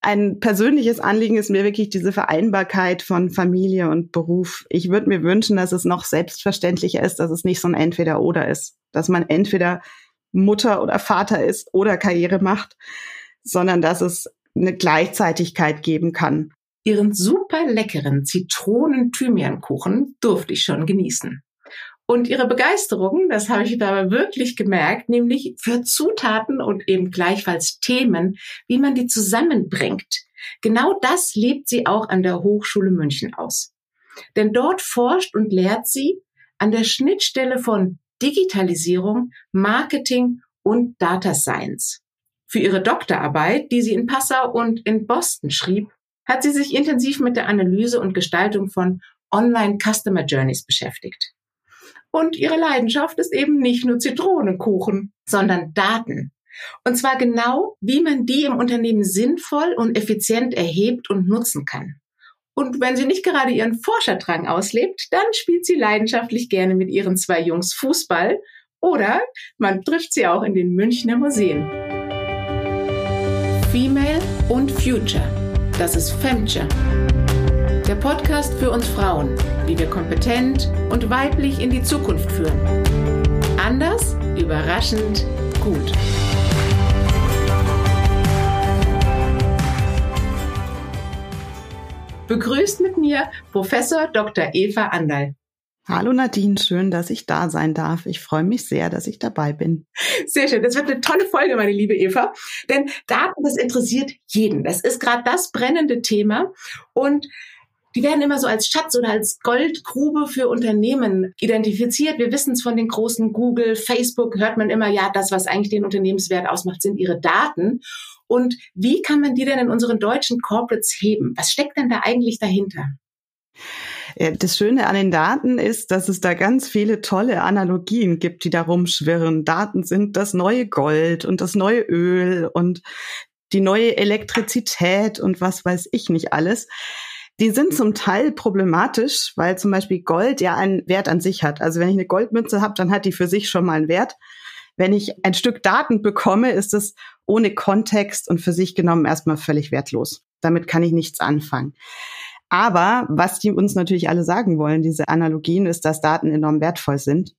ein persönliches Anliegen ist mir wirklich diese Vereinbarkeit von Familie und Beruf. Ich würde mir wünschen, dass es noch selbstverständlicher ist, dass es nicht so ein Entweder-Oder ist, dass man entweder Mutter oder Vater ist oder Karriere macht, sondern dass es eine Gleichzeitigkeit geben kann. Ihren super leckeren Zitronen-Thymian-Kuchen durfte ich schon genießen. Und ihre Begeisterung, das habe ich dabei wirklich gemerkt, nämlich für Zutaten und eben gleichfalls Themen, wie man die zusammenbringt. Genau das lebt sie auch an der Hochschule München aus. Denn dort forscht und lehrt sie an der Schnittstelle von Digitalisierung, Marketing und Data Science. Für ihre Doktorarbeit, die sie in Passau und in Boston schrieb, hat sie sich intensiv mit der Analyse und Gestaltung von Online Customer Journeys beschäftigt. Und ihre Leidenschaft ist eben nicht nur Zitronenkuchen, sondern Daten. Und zwar genau, wie man die im Unternehmen sinnvoll und effizient erhebt und nutzen kann. Und wenn sie nicht gerade ihren Forscherdrang auslebt, dann spielt sie leidenschaftlich gerne mit ihren zwei Jungs Fußball oder man trifft sie auch in den Münchner Museen. Female und Future. Das ist Femture der Podcast für uns Frauen, wie wir kompetent und weiblich in die Zukunft führen. Anders, überraschend, gut. Begrüßt mit mir Professor Dr. Eva Andal. Hallo Nadine, schön, dass ich da sein darf. Ich freue mich sehr, dass ich dabei bin. Sehr schön. Das wird eine tolle Folge, meine liebe Eva. Denn Daten, das interessiert jeden. Das ist gerade das brennende Thema. Und die werden immer so als Schatz oder als Goldgrube für Unternehmen identifiziert. Wir wissen es von den großen Google, Facebook, hört man immer, ja, das, was eigentlich den Unternehmenswert ausmacht, sind ihre Daten. Und wie kann man die denn in unseren deutschen Corporates heben? Was steckt denn da eigentlich dahinter? Das Schöne an den Daten ist, dass es da ganz viele tolle Analogien gibt, die da rumschwirren. Daten sind das neue Gold und das neue Öl und die neue Elektrizität und was weiß ich nicht alles. Die sind zum Teil problematisch, weil zum Beispiel Gold ja einen Wert an sich hat. Also wenn ich eine Goldmünze habe, dann hat die für sich schon mal einen Wert. Wenn ich ein Stück Daten bekomme, ist es ohne Kontext und für sich genommen erstmal völlig wertlos. Damit kann ich nichts anfangen. Aber was die uns natürlich alle sagen wollen, diese Analogien, ist, dass Daten enorm wertvoll sind.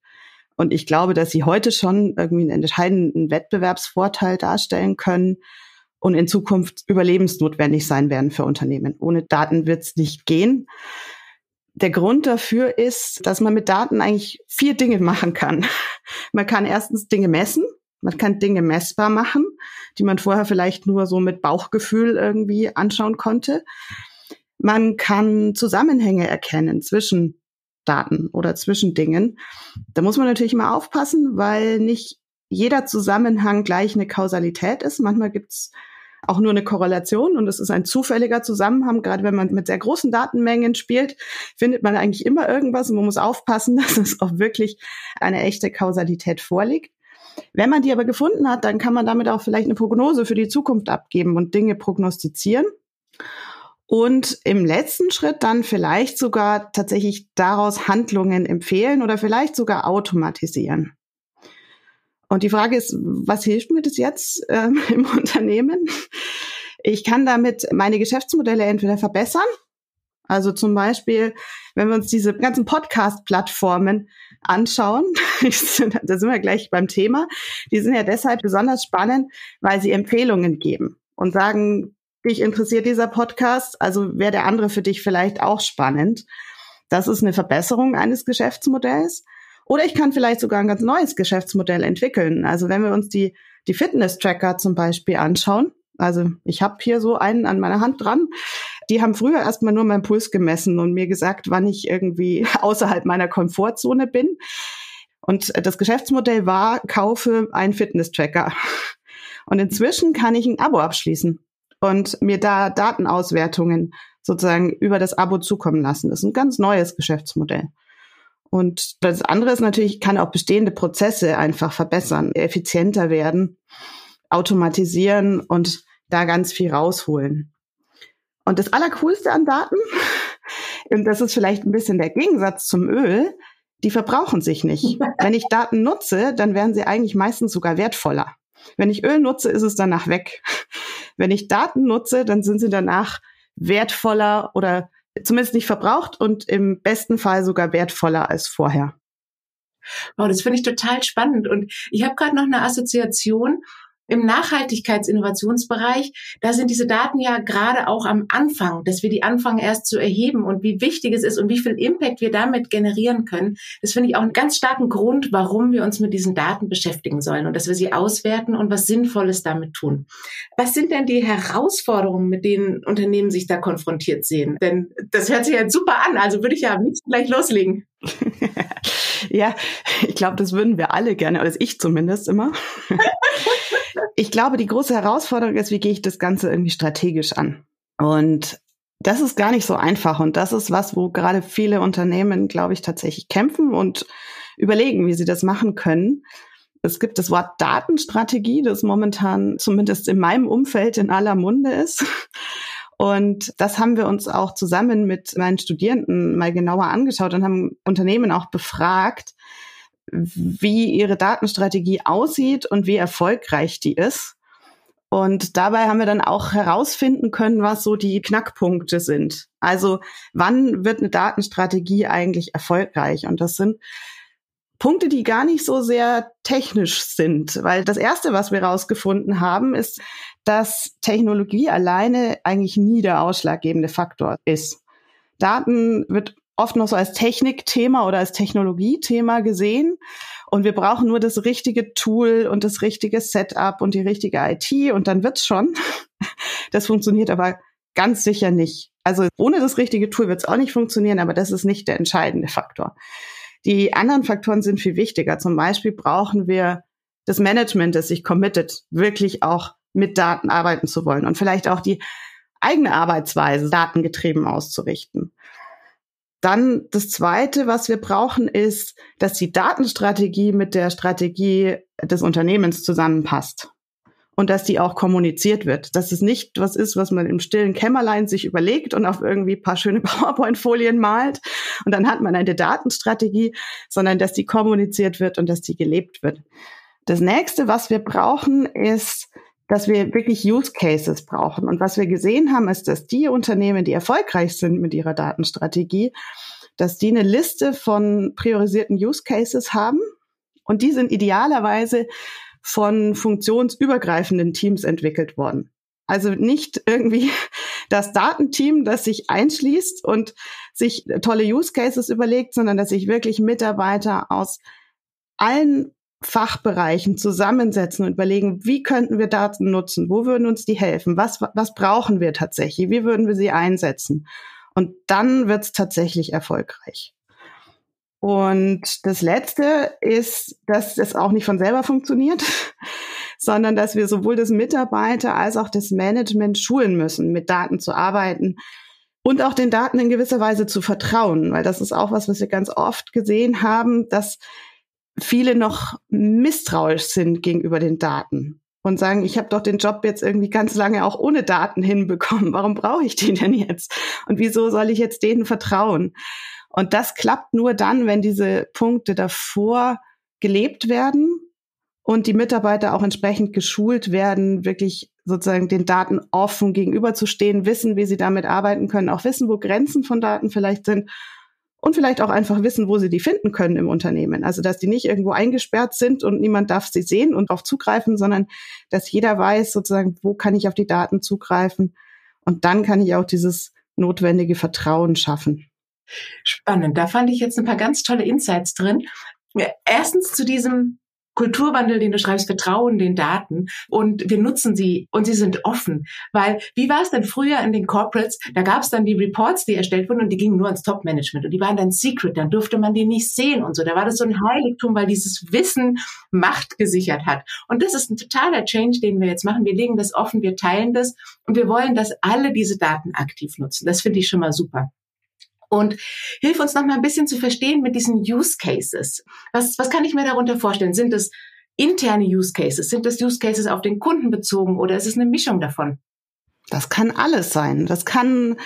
Und ich glaube, dass sie heute schon irgendwie einen entscheidenden Wettbewerbsvorteil darstellen können, und in Zukunft überlebensnotwendig sein werden für Unternehmen. Ohne Daten wird es nicht gehen. Der Grund dafür ist, dass man mit Daten eigentlich vier Dinge machen kann. Man kann erstens Dinge messen, man kann Dinge messbar machen, die man vorher vielleicht nur so mit Bauchgefühl irgendwie anschauen konnte. Man kann Zusammenhänge erkennen zwischen Daten oder zwischen Dingen. Da muss man natürlich immer aufpassen, weil nicht jeder Zusammenhang gleich eine Kausalität ist. Manchmal gibt's auch nur eine Korrelation und es ist ein zufälliger Zusammenhang. Gerade wenn man mit sehr großen Datenmengen spielt, findet man eigentlich immer irgendwas und man muss aufpassen, dass es auch wirklich eine echte Kausalität vorliegt. Wenn man die aber gefunden hat, dann kann man damit auch vielleicht eine Prognose für die Zukunft abgeben und Dinge prognostizieren. Und im letzten Schritt dann vielleicht sogar tatsächlich daraus Handlungen empfehlen oder vielleicht sogar automatisieren. Und die Frage ist, was hilft mir das jetzt ähm, im Unternehmen? Ich kann damit meine Geschäftsmodelle entweder verbessern, also zum Beispiel, wenn wir uns diese ganzen Podcast-Plattformen anschauen, da sind wir gleich beim Thema, die sind ja deshalb besonders spannend, weil sie Empfehlungen geben und sagen, dich interessiert dieser Podcast, also wäre der andere für dich vielleicht auch spannend. Das ist eine Verbesserung eines Geschäftsmodells. Oder ich kann vielleicht sogar ein ganz neues Geschäftsmodell entwickeln. Also wenn wir uns die, die Fitness-Tracker zum Beispiel anschauen, also ich habe hier so einen an meiner Hand dran. Die haben früher erstmal nur meinen Puls gemessen und mir gesagt, wann ich irgendwie außerhalb meiner Komfortzone bin. Und das Geschäftsmodell war, kaufe einen Fitness-Tracker. Und inzwischen kann ich ein Abo abschließen und mir da Datenauswertungen sozusagen über das Abo zukommen lassen. Das ist ein ganz neues Geschäftsmodell. Und das andere ist natürlich, kann auch bestehende Prozesse einfach verbessern, effizienter werden, automatisieren und da ganz viel rausholen. Und das Allercoolste an Daten, und das ist vielleicht ein bisschen der Gegensatz zum Öl, die verbrauchen sich nicht. Wenn ich Daten nutze, dann werden sie eigentlich meistens sogar wertvoller. Wenn ich Öl nutze, ist es danach weg. wenn ich Daten nutze, dann sind sie danach wertvoller oder zumindest nicht verbraucht und im besten Fall sogar wertvoller als vorher. Wow, das finde ich total spannend. Und ich habe gerade noch eine Assoziation im Nachhaltigkeitsinnovationsbereich, da sind diese Daten ja gerade auch am Anfang, dass wir die anfangen erst zu erheben und wie wichtig es ist und wie viel Impact wir damit generieren können. Das finde ich auch einen ganz starken Grund, warum wir uns mit diesen Daten beschäftigen sollen und dass wir sie auswerten und was Sinnvolles damit tun. Was sind denn die Herausforderungen, mit denen Unternehmen sich da konfrontiert sehen? Denn das hört sich ja super an, also würde ich ja am liebsten gleich loslegen. ja, ich glaube, das würden wir alle gerne, also ich zumindest immer. ich glaube, die große Herausforderung ist, wie gehe ich das Ganze irgendwie strategisch an? Und das ist gar nicht so einfach. Und das ist was, wo gerade viele Unternehmen, glaube ich, tatsächlich kämpfen und überlegen, wie sie das machen können. Es gibt das Wort Datenstrategie, das momentan zumindest in meinem Umfeld in aller Munde ist. Und das haben wir uns auch zusammen mit meinen Studierenden mal genauer angeschaut und haben Unternehmen auch befragt, wie ihre Datenstrategie aussieht und wie erfolgreich die ist. Und dabei haben wir dann auch herausfinden können, was so die Knackpunkte sind. Also wann wird eine Datenstrategie eigentlich erfolgreich? Und das sind Punkte, die gar nicht so sehr technisch sind, weil das Erste, was wir herausgefunden haben, ist, dass Technologie alleine eigentlich nie der ausschlaggebende Faktor ist. Daten wird oft noch so als Technikthema oder als Technologiethema gesehen. Und wir brauchen nur das richtige Tool und das richtige Setup und die richtige IT und dann wird's schon. Das funktioniert aber ganz sicher nicht. Also ohne das richtige Tool wird's auch nicht funktionieren, aber das ist nicht der entscheidende Faktor. Die anderen Faktoren sind viel wichtiger. Zum Beispiel brauchen wir das Management, das sich committet, wirklich auch mit Daten arbeiten zu wollen und vielleicht auch die eigene Arbeitsweise datengetrieben auszurichten. Dann das Zweite, was wir brauchen, ist, dass die Datenstrategie mit der Strategie des Unternehmens zusammenpasst und dass die auch kommuniziert wird. Dass es nicht was ist, was man im stillen Kämmerlein sich überlegt und auf irgendwie paar schöne PowerPoint-Folien malt und dann hat man eine Datenstrategie, sondern dass die kommuniziert wird und dass die gelebt wird. Das nächste, was wir brauchen, ist dass wir wirklich Use Cases brauchen. Und was wir gesehen haben, ist, dass die Unternehmen, die erfolgreich sind mit ihrer Datenstrategie, dass die eine Liste von priorisierten Use Cases haben. Und die sind idealerweise von funktionsübergreifenden Teams entwickelt worden. Also nicht irgendwie das Datenteam, das sich einschließt und sich tolle Use Cases überlegt, sondern dass sich wirklich Mitarbeiter aus allen Fachbereichen zusammensetzen und überlegen, wie könnten wir Daten nutzen? Wo würden uns die helfen? Was, was brauchen wir tatsächlich? Wie würden wir sie einsetzen? Und dann wird es tatsächlich erfolgreich. Und das Letzte ist, dass es auch nicht von selber funktioniert, sondern dass wir sowohl das Mitarbeiter als auch das Management schulen müssen, mit Daten zu arbeiten und auch den Daten in gewisser Weise zu vertrauen, weil das ist auch was, was wir ganz oft gesehen haben, dass viele noch misstrauisch sind gegenüber den Daten und sagen, ich habe doch den Job jetzt irgendwie ganz lange auch ohne Daten hinbekommen. Warum brauche ich den denn jetzt? Und wieso soll ich jetzt denen vertrauen? Und das klappt nur dann, wenn diese Punkte davor gelebt werden und die Mitarbeiter auch entsprechend geschult werden, wirklich sozusagen den Daten offen gegenüberzustehen, wissen, wie sie damit arbeiten können, auch wissen, wo Grenzen von Daten vielleicht sind und vielleicht auch einfach wissen, wo sie die finden können im Unternehmen. Also, dass die nicht irgendwo eingesperrt sind und niemand darf sie sehen und darauf zugreifen, sondern dass jeder weiß sozusagen, wo kann ich auf die Daten zugreifen. Und dann kann ich auch dieses notwendige Vertrauen schaffen. Spannend. Da fand ich jetzt ein paar ganz tolle Insights drin. Erstens zu diesem Kulturwandel, den du schreibst, Vertrauen den Daten und wir nutzen sie und sie sind offen. Weil wie war es denn früher in den Corporates? Da gab es dann die Reports, die erstellt wurden und die gingen nur ans Top-Management und die waren dann secret, dann durfte man die nicht sehen und so. Da war das so ein Heiligtum, weil dieses Wissen Macht gesichert hat. Und das ist ein totaler Change, den wir jetzt machen. Wir legen das offen, wir teilen das und wir wollen, dass alle diese Daten aktiv nutzen. Das finde ich schon mal super. Und hilf uns noch mal ein bisschen zu verstehen mit diesen Use Cases. Was, was kann ich mir darunter vorstellen? Sind es interne Use Cases? Sind es Use Cases auf den Kunden bezogen oder ist es eine Mischung davon? Das kann alles sein. Das kann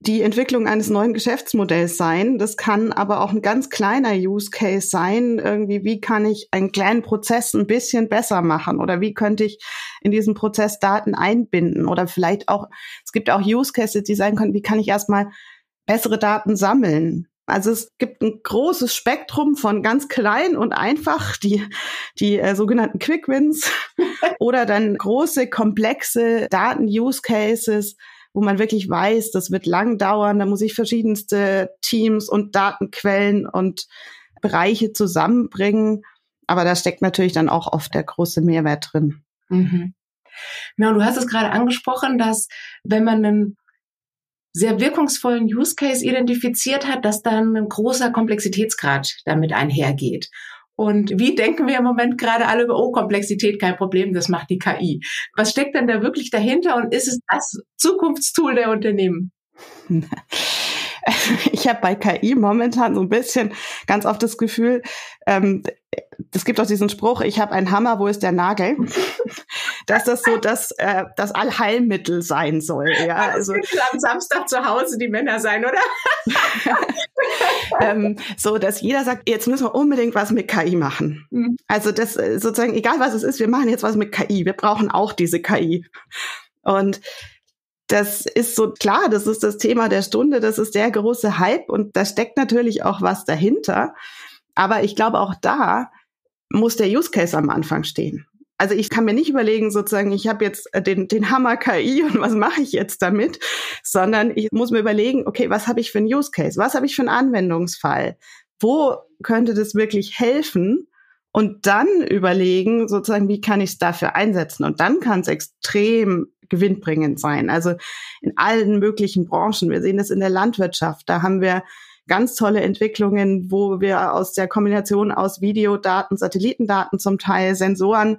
die Entwicklung eines neuen Geschäftsmodells sein. Das kann aber auch ein ganz kleiner Use Case sein. Irgendwie, wie kann ich einen kleinen Prozess ein bisschen besser machen? Oder wie könnte ich in diesen Prozess Daten einbinden? Oder vielleicht auch, es gibt auch Use Cases, die sein können, wie kann ich erstmal bessere Daten sammeln? Also es gibt ein großes Spektrum von ganz klein und einfach, die, die äh, sogenannten Quick Wins oder dann große, komplexe Daten-Use-Cases, wo man wirklich weiß, das wird lang dauern, da muss ich verschiedenste Teams und Datenquellen und Bereiche zusammenbringen. Aber da steckt natürlich dann auch oft der große Mehrwert drin. Mhm. Ja, du hast es gerade angesprochen, dass wenn man einen sehr wirkungsvollen Use Case identifiziert hat, dass dann ein großer Komplexitätsgrad damit einhergeht. Und wie denken wir im Moment gerade alle über, oh, Komplexität, kein Problem, das macht die KI. Was steckt denn da wirklich dahinter und ist es das Zukunftstool der Unternehmen? ich habe bei KI momentan so ein bisschen ganz oft das Gefühl, ähm, es gibt auch diesen Spruch, ich habe einen Hammer, wo ist der Nagel? Dass das so das, äh, das Allheilmittel sein soll. Ja, also am Samstag zu Hause die Männer sein, oder? ähm, so, dass jeder sagt, jetzt müssen wir unbedingt was mit KI machen. Mhm. Also das äh, sozusagen, egal was es ist, wir machen jetzt was mit KI. Wir brauchen auch diese KI. Und das ist so klar, das ist das Thema der Stunde, das ist der große Hype und da steckt natürlich auch was dahinter. Aber ich glaube, auch da muss der Use Case am Anfang stehen. Also ich kann mir nicht überlegen, sozusagen, ich habe jetzt den, den Hammer KI und was mache ich jetzt damit, sondern ich muss mir überlegen, okay, was habe ich für einen Use Case? Was habe ich für einen Anwendungsfall? Wo könnte das wirklich helfen? Und dann überlegen, sozusagen, wie kann ich es dafür einsetzen? Und dann kann es extrem gewinnbringend sein. Also in allen möglichen Branchen. Wir sehen das in der Landwirtschaft. Da haben wir ganz tolle Entwicklungen, wo wir aus der Kombination aus Videodaten, Satellitendaten zum Teil, Sensoren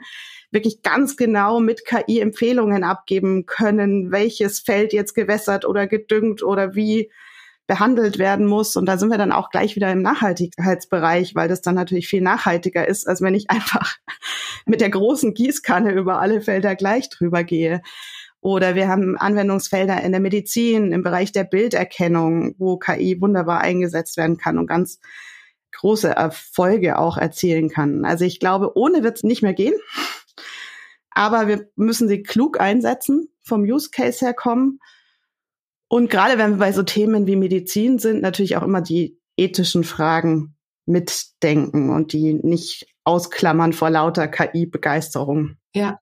wirklich ganz genau mit KI Empfehlungen abgeben können, welches Feld jetzt gewässert oder gedüngt oder wie behandelt werden muss. Und da sind wir dann auch gleich wieder im Nachhaltigkeitsbereich, weil das dann natürlich viel nachhaltiger ist, als wenn ich einfach mit der großen Gießkanne über alle Felder gleich drüber gehe. Oder wir haben Anwendungsfelder in der Medizin, im Bereich der Bilderkennung, wo KI wunderbar eingesetzt werden kann und ganz große Erfolge auch erzielen kann. Also ich glaube, ohne wird es nicht mehr gehen. Aber wir müssen sie klug einsetzen, vom Use Case her kommen. Und gerade wenn wir bei so Themen wie Medizin sind, natürlich auch immer die ethischen Fragen mitdenken und die nicht ausklammern vor lauter KI-Begeisterung. Ja,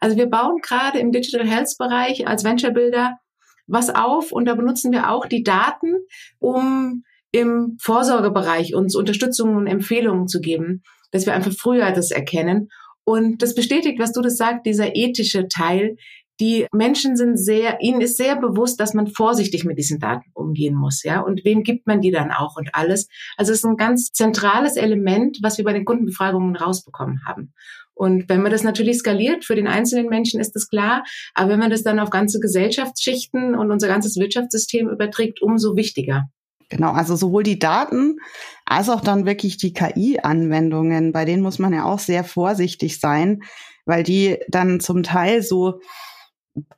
also wir bauen gerade im Digital Health Bereich als Venture Builder was auf und da benutzen wir auch die Daten, um im Vorsorgebereich uns Unterstützung und Empfehlungen zu geben, dass wir einfach früher das erkennen. Und das bestätigt, was du das sagst, dieser ethische Teil. Die Menschen sind sehr, ihnen ist sehr bewusst, dass man vorsichtig mit diesen Daten umgehen muss, ja. Und wem gibt man die dann auch und alles? Also es ist ein ganz zentrales Element, was wir bei den Kundenbefragungen rausbekommen haben. Und wenn man das natürlich skaliert, für den einzelnen Menschen ist das klar. Aber wenn man das dann auf ganze Gesellschaftsschichten und unser ganzes Wirtschaftssystem überträgt, umso wichtiger. Genau, also sowohl die Daten als auch dann wirklich die KI-Anwendungen, bei denen muss man ja auch sehr vorsichtig sein, weil die dann zum Teil so,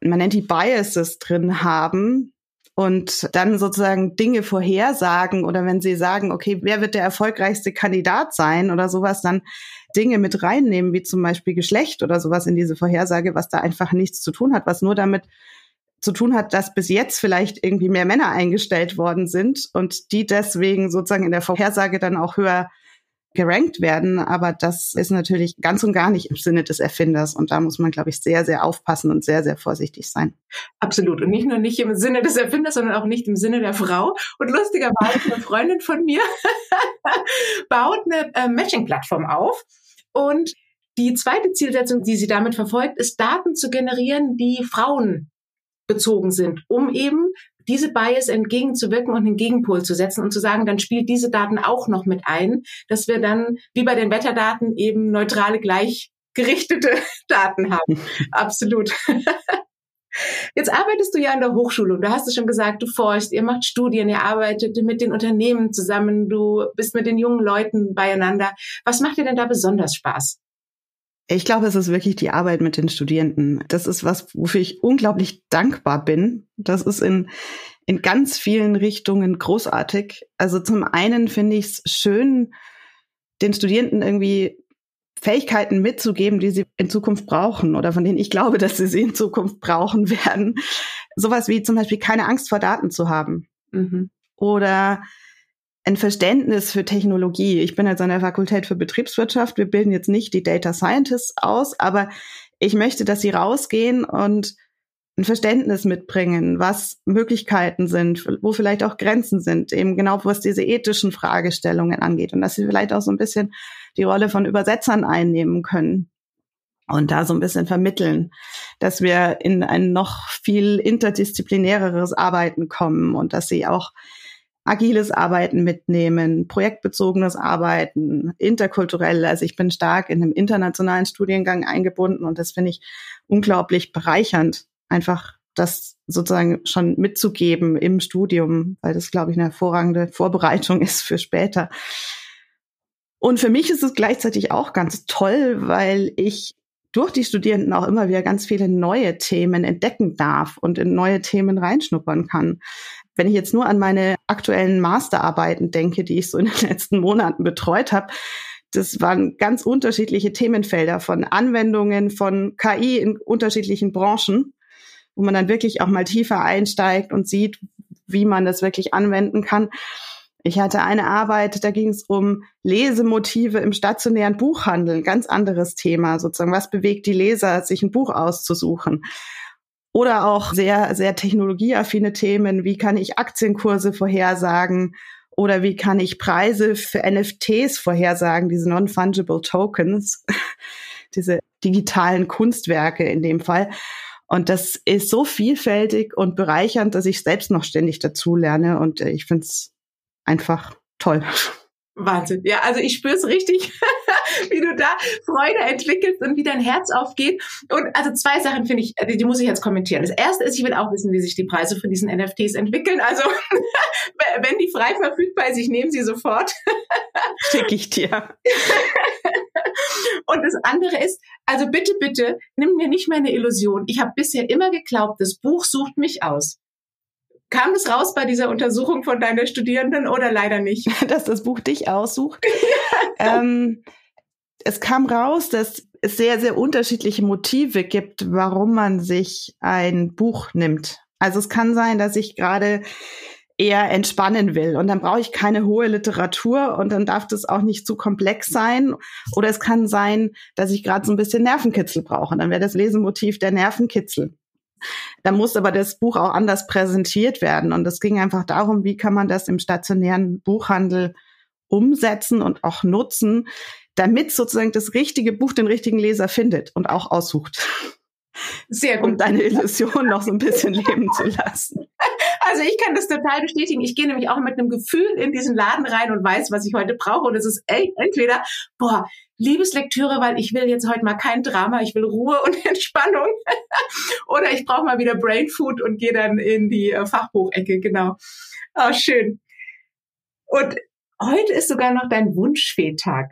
man nennt die Biases drin haben, und dann sozusagen Dinge vorhersagen oder wenn sie sagen, okay, wer wird der erfolgreichste Kandidat sein oder sowas, dann Dinge mit reinnehmen, wie zum Beispiel Geschlecht oder sowas in diese Vorhersage, was da einfach nichts zu tun hat, was nur damit zu tun hat, dass bis jetzt vielleicht irgendwie mehr Männer eingestellt worden sind und die deswegen sozusagen in der Vorhersage dann auch höher gerankt werden. Aber das ist natürlich ganz und gar nicht im Sinne des Erfinders. Und da muss man, glaube ich, sehr, sehr aufpassen und sehr, sehr vorsichtig sein. Absolut. Und nicht nur nicht im Sinne des Erfinders, sondern auch nicht im Sinne der Frau. Und lustigerweise eine Freundin von mir baut eine äh, Matching-Plattform auf. Und die zweite Zielsetzung, die sie damit verfolgt, ist Daten zu generieren, die Frauen bezogen sind, um eben diese Bias entgegenzuwirken und einen Gegenpol zu setzen und zu sagen, dann spielt diese Daten auch noch mit ein, dass wir dann wie bei den Wetterdaten eben neutrale, gleichgerichtete Daten haben. Absolut. Jetzt arbeitest du ja an der Hochschule und du hast es schon gesagt, du forschst, ihr macht Studien, ihr arbeitet mit den Unternehmen zusammen, du bist mit den jungen Leuten beieinander. Was macht dir denn da besonders Spaß? Ich glaube, es ist wirklich die Arbeit mit den Studierenden. Das ist was, wofür ich unglaublich dankbar bin. Das ist in, in ganz vielen Richtungen großartig. Also zum einen finde ich es schön, den Studierenden irgendwie Fähigkeiten mitzugeben, die sie in Zukunft brauchen oder von denen ich glaube, dass sie sie in Zukunft brauchen werden. Sowas wie zum Beispiel keine Angst vor Daten zu haben. Mhm. Oder ein Verständnis für Technologie. Ich bin jetzt an der Fakultät für Betriebswirtschaft. Wir bilden jetzt nicht die Data Scientists aus, aber ich möchte, dass sie rausgehen und ein Verständnis mitbringen, was Möglichkeiten sind, wo vielleicht auch Grenzen sind, eben genau was diese ethischen Fragestellungen angeht und dass sie vielleicht auch so ein bisschen die Rolle von Übersetzern einnehmen können und da so ein bisschen vermitteln, dass wir in ein noch viel interdisziplinäreres Arbeiten kommen und dass sie auch agiles Arbeiten mitnehmen, projektbezogenes Arbeiten, interkulturell. Also ich bin stark in einem internationalen Studiengang eingebunden und das finde ich unglaublich bereichernd, einfach das sozusagen schon mitzugeben im Studium, weil das, glaube ich, eine hervorragende Vorbereitung ist für später. Und für mich ist es gleichzeitig auch ganz toll, weil ich durch die Studierenden auch immer wieder ganz viele neue Themen entdecken darf und in neue Themen reinschnuppern kann. Wenn ich jetzt nur an meine aktuellen Masterarbeiten denke, die ich so in den letzten Monaten betreut habe, das waren ganz unterschiedliche Themenfelder von Anwendungen von KI in unterschiedlichen Branchen, wo man dann wirklich auch mal tiefer einsteigt und sieht, wie man das wirklich anwenden kann. Ich hatte eine Arbeit, da ging es um Lesemotive im stationären Buchhandel, ganz anderes Thema sozusagen. Was bewegt die Leser, sich ein Buch auszusuchen? Oder auch sehr, sehr technologieaffine Themen. Wie kann ich Aktienkurse vorhersagen? Oder wie kann ich Preise für NFTs vorhersagen, diese Non-Fungible Tokens, diese digitalen Kunstwerke in dem Fall. Und das ist so vielfältig und bereichernd, dass ich selbst noch ständig dazu lerne. Und äh, ich finde es einfach toll. Wahnsinn. Ja, also ich spüre es richtig, wie du da Freude entwickelst und wie dein Herz aufgeht. Und also zwei Sachen finde ich, die, die muss ich jetzt kommentieren. Das erste ist, ich will auch wissen, wie sich die Preise von diesen NFTs entwickeln. Also wenn die frei verfügbar ist, ich nehme sie sofort. Schicke ich dir. und das andere ist, also bitte, bitte, nimm mir nicht meine Illusion. Ich habe bisher immer geglaubt, das Buch sucht mich aus. Kam es raus bei dieser Untersuchung von deinen Studierenden oder leider nicht? dass das Buch dich aussucht. ähm, es kam raus, dass es sehr, sehr unterschiedliche Motive gibt, warum man sich ein Buch nimmt. Also es kann sein, dass ich gerade eher entspannen will und dann brauche ich keine hohe Literatur und dann darf das auch nicht zu komplex sein. Oder es kann sein, dass ich gerade so ein bisschen Nervenkitzel brauche. Dann wäre das Lesemotiv der Nervenkitzel. Da muss aber das Buch auch anders präsentiert werden. Und es ging einfach darum, wie kann man das im stationären Buchhandel umsetzen und auch nutzen, damit sozusagen das richtige Buch den richtigen Leser findet und auch aussucht. Sehr gut. Um deine Illusion noch so ein bisschen leben zu lassen. Also ich kann das total bestätigen. Ich gehe nämlich auch mit einem Gefühl in diesen Laden rein und weiß, was ich heute brauche. Und es ist entweder, boah, Liebeslektüre, weil ich will jetzt heute mal kein Drama, ich will Ruhe und Entspannung. Oder ich brauche mal wieder Brain Food und gehe dann in die äh, Fachbuchecke, genau. Oh, schön. Und heute ist sogar noch dein Wunschfehtag.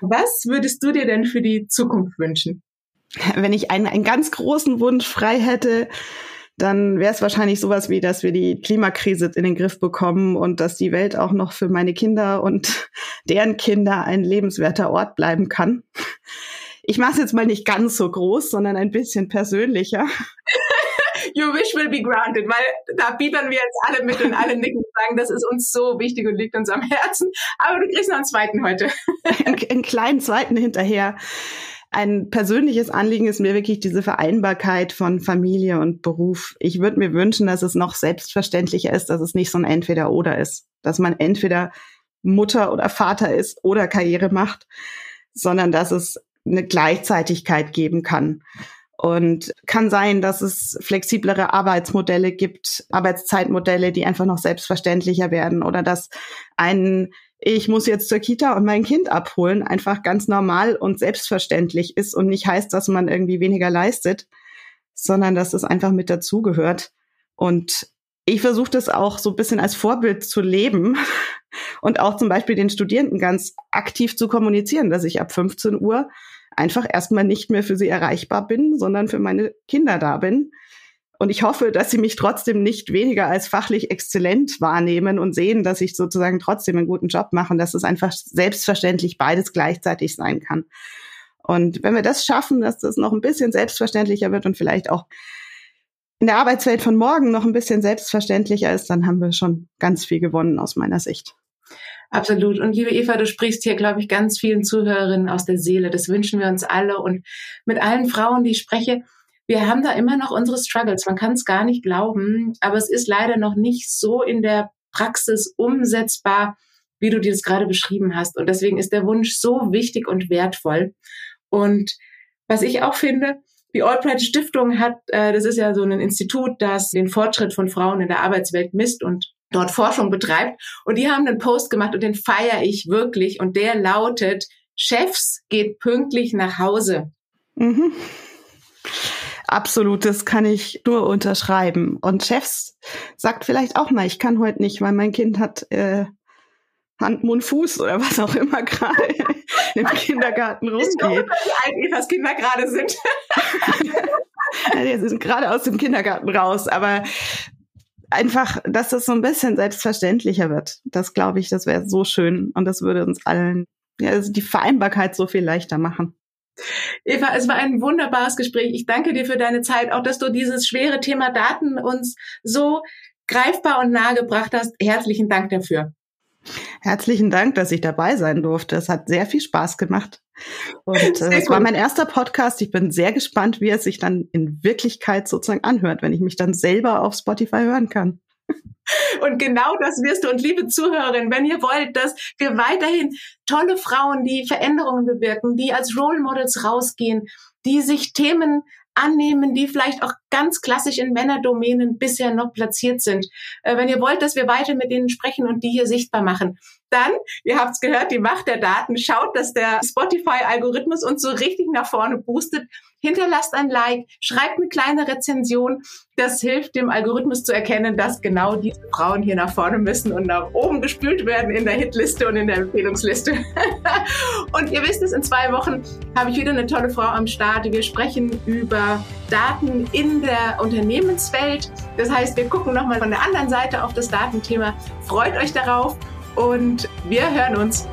Was würdest du dir denn für die Zukunft wünschen? Wenn ich einen, einen ganz großen Wunsch frei hätte, dann wäre es wahrscheinlich sowas wie, dass wir die Klimakrise in den Griff bekommen und dass die Welt auch noch für meine Kinder und deren Kinder ein lebenswerter Ort bleiben kann. Ich mache es jetzt mal nicht ganz so groß, sondern ein bisschen persönlicher. You wish will be granted, weil da biebern wir jetzt alle mit und alle nicken und sagen, das ist uns so wichtig und liegt uns am Herzen. Aber du kriegst noch einen zweiten heute. einen kleinen zweiten hinterher ein persönliches Anliegen ist mir wirklich diese Vereinbarkeit von Familie und Beruf. Ich würde mir wünschen, dass es noch selbstverständlicher ist, dass es nicht so ein Entweder-Oder ist, dass man entweder Mutter oder Vater ist oder Karriere macht, sondern dass es eine Gleichzeitigkeit geben kann. Und kann sein, dass es flexiblere Arbeitsmodelle gibt, Arbeitszeitmodelle, die einfach noch selbstverständlicher werden oder dass ein ich muss jetzt zur Kita und mein Kind abholen, einfach ganz normal und selbstverständlich ist und nicht heißt, dass man irgendwie weniger leistet, sondern dass es einfach mit dazugehört. Und ich versuche das auch so ein bisschen als Vorbild zu leben und auch zum Beispiel den Studierenden ganz aktiv zu kommunizieren, dass ich ab 15 Uhr einfach erstmal nicht mehr für sie erreichbar bin, sondern für meine Kinder da bin. Und ich hoffe, dass sie mich trotzdem nicht weniger als fachlich exzellent wahrnehmen und sehen, dass ich sozusagen trotzdem einen guten Job mache, dass es einfach selbstverständlich beides gleichzeitig sein kann. Und wenn wir das schaffen, dass das noch ein bisschen selbstverständlicher wird und vielleicht auch in der Arbeitswelt von morgen noch ein bisschen selbstverständlicher ist, dann haben wir schon ganz viel gewonnen aus meiner Sicht. Absolut. Und liebe Eva, du sprichst hier, glaube ich, ganz vielen Zuhörerinnen aus der Seele. Das wünschen wir uns alle. Und mit allen Frauen, die ich spreche, wir haben da immer noch unsere Struggles. Man kann es gar nicht glauben, aber es ist leider noch nicht so in der Praxis umsetzbar, wie du dir das gerade beschrieben hast. Und deswegen ist der Wunsch so wichtig und wertvoll. Und was ich auch finde, die Albright Stiftung hat, äh, das ist ja so ein Institut, das den Fortschritt von Frauen in der Arbeitswelt misst und dort Forschung betreibt. Und die haben einen Post gemacht und den feiere ich wirklich. Und der lautet, Chefs geht pünktlich nach Hause. Mhm. Absolut, das kann ich nur unterschreiben. Und Chefs sagt vielleicht auch mal, ich kann heute nicht, weil mein Kind hat äh, Hand, Mund, Fuß oder was auch immer gerade im Kindergarten rumgeht. Evas Kinder gerade sind. ja, die sind gerade aus dem Kindergarten raus, aber einfach, dass das so ein bisschen selbstverständlicher wird. Das glaube ich, das wäre so schön und das würde uns allen ja, also die Vereinbarkeit so viel leichter machen. Eva, es war ein wunderbares Gespräch. Ich danke dir für deine Zeit, auch dass du dieses schwere Thema Daten uns so greifbar und nahe gebracht hast. Herzlichen Dank dafür. Herzlichen Dank, dass ich dabei sein durfte. Es hat sehr viel Spaß gemacht. Und äh, es war mein erster Podcast. Ich bin sehr gespannt, wie es sich dann in Wirklichkeit sozusagen anhört, wenn ich mich dann selber auf Spotify hören kann. Und genau das wirst du. Und liebe Zuhörerinnen, wenn ihr wollt, dass wir weiterhin tolle Frauen, die Veränderungen bewirken, die als Role Models rausgehen, die sich Themen annehmen, die vielleicht auch ganz klassisch in Männerdomänen bisher noch platziert sind. Äh, wenn ihr wollt, dass wir weiter mit denen sprechen und die hier sichtbar machen, dann, ihr habt es gehört, die Macht der Daten, schaut, dass der Spotify-Algorithmus uns so richtig nach vorne boostet. Hinterlasst ein Like, schreibt eine kleine Rezension. Das hilft dem Algorithmus zu erkennen, dass genau diese Frauen hier nach vorne müssen und nach oben gespült werden in der Hitliste und in der Empfehlungsliste. und ihr wisst es, in zwei Wochen habe ich wieder eine tolle Frau am Start. Wir sprechen über Daten in der Unternehmenswelt. Das heißt, wir gucken nochmal von der anderen Seite auf das Datenthema. Freut euch darauf und wir hören uns.